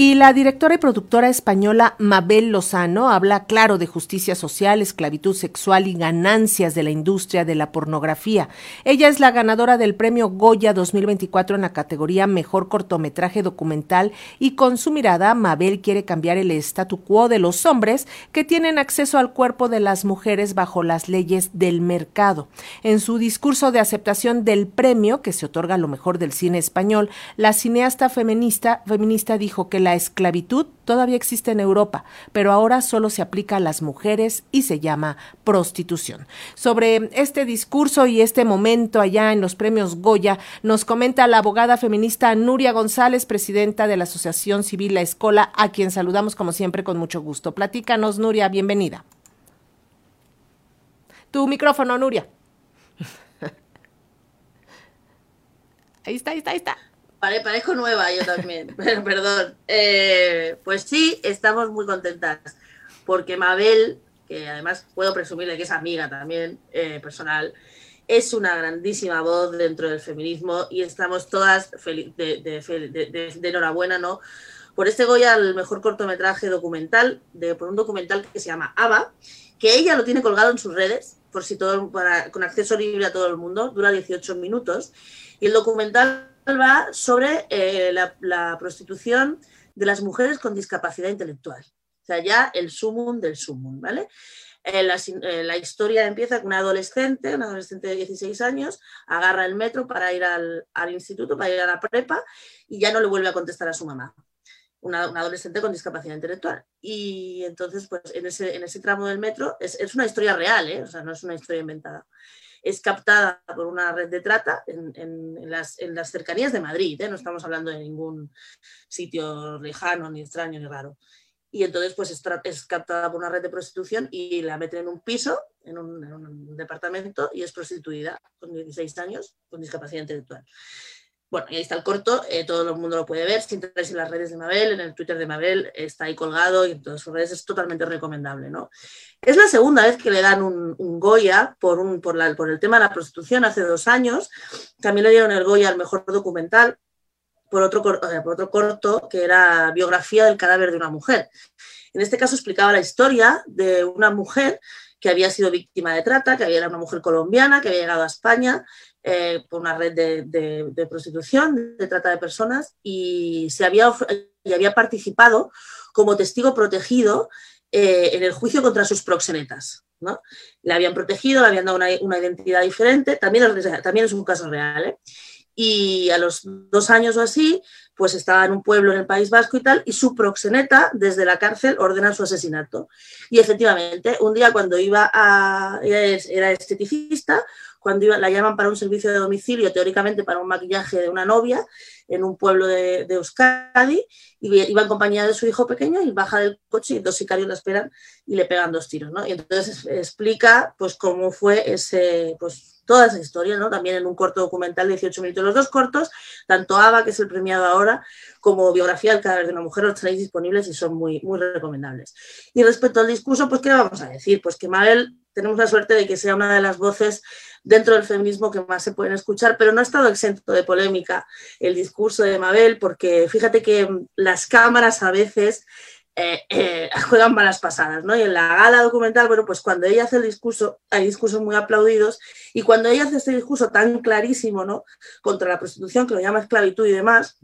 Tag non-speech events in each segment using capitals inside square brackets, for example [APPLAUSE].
Y la directora y productora española Mabel Lozano habla claro de justicia social, esclavitud sexual y ganancias de la industria de la pornografía. Ella es la ganadora del premio Goya 2024 en la categoría Mejor cortometraje documental y con su mirada Mabel quiere cambiar el statu quo de los hombres que tienen acceso al cuerpo de las mujeres bajo las leyes del mercado. En su discurso de aceptación del premio que se otorga a lo mejor del cine español, la cineasta feminista, feminista dijo que la la esclavitud todavía existe en Europa, pero ahora solo se aplica a las mujeres y se llama prostitución. Sobre este discurso y este momento allá en los premios Goya, nos comenta la abogada feminista Nuria González, presidenta de la Asociación Civil La Escola, a quien saludamos como siempre con mucho gusto. Platícanos, Nuria, bienvenida. Tu micrófono, Nuria. [LAUGHS] Ahí está, ahí está, ahí está parezco nueva yo también, [LAUGHS] perdón. Eh, pues sí, estamos muy contentas, porque Mabel, que además puedo presumirle que es amiga también eh, personal, es una grandísima voz dentro del feminismo y estamos todas de, de, enhorabuena, ¿no? Por este Goya, el mejor cortometraje documental, de, por un documental que se llama Ava, que ella lo tiene colgado en sus redes, por si todo, para, con acceso libre a todo el mundo, dura 18 minutos, y el documental va sobre eh, la, prostitución de las mujeres con discapacidad intelectual. O sea, ya el sumum del sumum, ¿vale? Eh, eh, la, historia empieza con una adolescente, una adolescente de 16 años, agarra el metro para ir al, instituto, para ir a la prepa, y ya no le vuelve a contestar a su mamá. Una, adolescente con discapacidad intelectual. Y entonces, pues en ese, en ese tramo del metro, es, es una historia real, ¿eh? o sea, no es una historia inventada es captada por una red de trata en, las, cercanías de Madrid, ¿eh? no estamos hablando de ningún sitio lejano, ni extraño, ni raro. Y entonces pues es, captada por una red de prostitución y la meten en un piso, en un, en un departamento, y es prostituida con 16 años con discapacidad intelectual. Bueno, y ahí está el corto, eh, todo el mundo lo puede ver. Si entráis en las redes de Mabel, en el Twitter de Mabel, está ahí colgado y en todas sus redes es totalmente recomendable. ¿no? Es la segunda vez que le dan un, Goya por, el tema de la prostitución hace dos años. También le dieron el Goya al mejor documental por otro, eh, por otro corto que era Biografía del cadáver de una mujer. En este caso explicaba la historia de una mujer que había sido víctima de trata, que había, era una mujer colombiana, que había llegado a España eh, por una red de, prostitución, de trata de personas, y, se había, y había participado como testigo protegido eh, en el juicio contra sus proxenetas. ¿no? La habían protegido, le habían dado una, identidad diferente, también también es un caso real. ¿eh? Y a los dos años o así, pues estaba en un pueblo en el País Vasco y tal, y su proxeneta desde la cárcel ordena su asesinato. Y efectivamente, un día cuando iba a... era esteticista, cuando iba, la llaman para un servicio de domicilio, teóricamente para un maquillaje de una novia, en un pueblo de, Euskadi, y iba en compañía de su hijo pequeño y baja del coche y dos sicarios la esperan y le pegan dos tiros. ¿no? Y entonces explica pues, cómo fue ese... Pues, toda esa historia, ¿no? También en un corto documental de 18 minutos. Los dos cortos, tanto Ava, que es el premiado ahora, como Biografía del cadáver de una mujer, los tenéis disponibles y son muy, muy recomendables. Y respecto al discurso, pues, ¿qué vamos a decir? Pues que Mabel, tenemos la suerte de que sea una de las voces dentro del feminismo que más se pueden escuchar, pero no ha estado exento de polémica el discurso de Mabel, porque fíjate que las cámaras a veces eh, eh, juegan malas pasadas, ¿no? Y en la gala documental, bueno, pues cuando ella hace el discurso, hay discursos muy aplaudidos, y cuando ella hace este discurso tan clarísimo, ¿no? Contra la prostitución, que lo llama esclavitud y demás,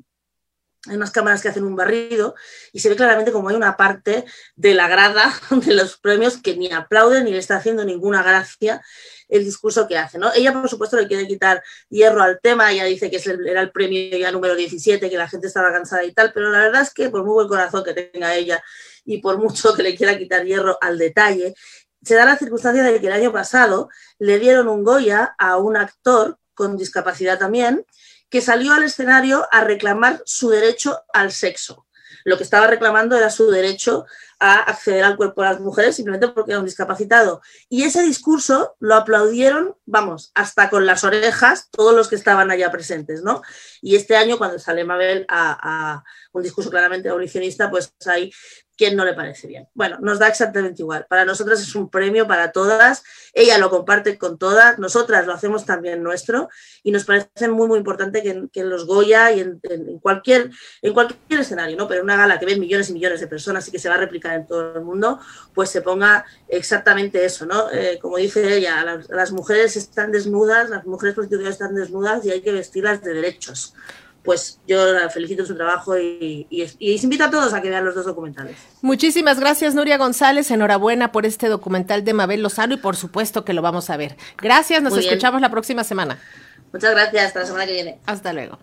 hay unas cámaras que hacen un barrido y se ve claramente como hay una parte de la grada [LAUGHS] de los premios que ni aplaude ni le está haciendo ninguna gracia el discurso que hace. ¿no? Ella, por supuesto, le quiere quitar hierro al tema, ella dice que era el premio ya número 17, que la gente estaba cansada y tal, pero la verdad es que por muy buen corazón que tenga ella y por mucho que le quiera quitar hierro al detalle, se da la circunstancia de que el año pasado le dieron un Goya a un actor con discapacidad también, que salió al escenario a reclamar su derecho al sexo. Lo que estaba reclamando era su derecho acceder al cuerpo de las mujeres simplemente porque era un discapacitado. Y ese discurso lo aplaudieron, vamos, hasta con las orejas todos los que estaban allá presentes, ¿no? Y este año, cuando sale Mabel a, a un discurso claramente abolicionista, pues hay quien no le parece bien. Bueno, nos da exactamente igual. Para nosotras es un premio para todas. Ella lo comparte con todas. Nosotras lo hacemos también nuestro. Y nos parece muy, muy importante que, en los Goya y en, cualquier, en cualquier escenario, ¿no? Pero en una gala que ven millones y millones de personas y que se va a replicar en todo el mundo, pues se ponga exactamente eso, ¿no? Eh, como dice ella, las, las, mujeres están desnudas, las mujeres prostitutas están desnudas y hay que vestirlas de derechos pues yo la felicito su trabajo y, y, invito a todos a que vean los dos documentales. Muchísimas gracias, Nuria González. Enhorabuena por este documental de Mabel Lozano y por supuesto que lo vamos a ver. Gracias, nos escuchamos la próxima semana. Muchas gracias, hasta la semana que viene. Hasta luego.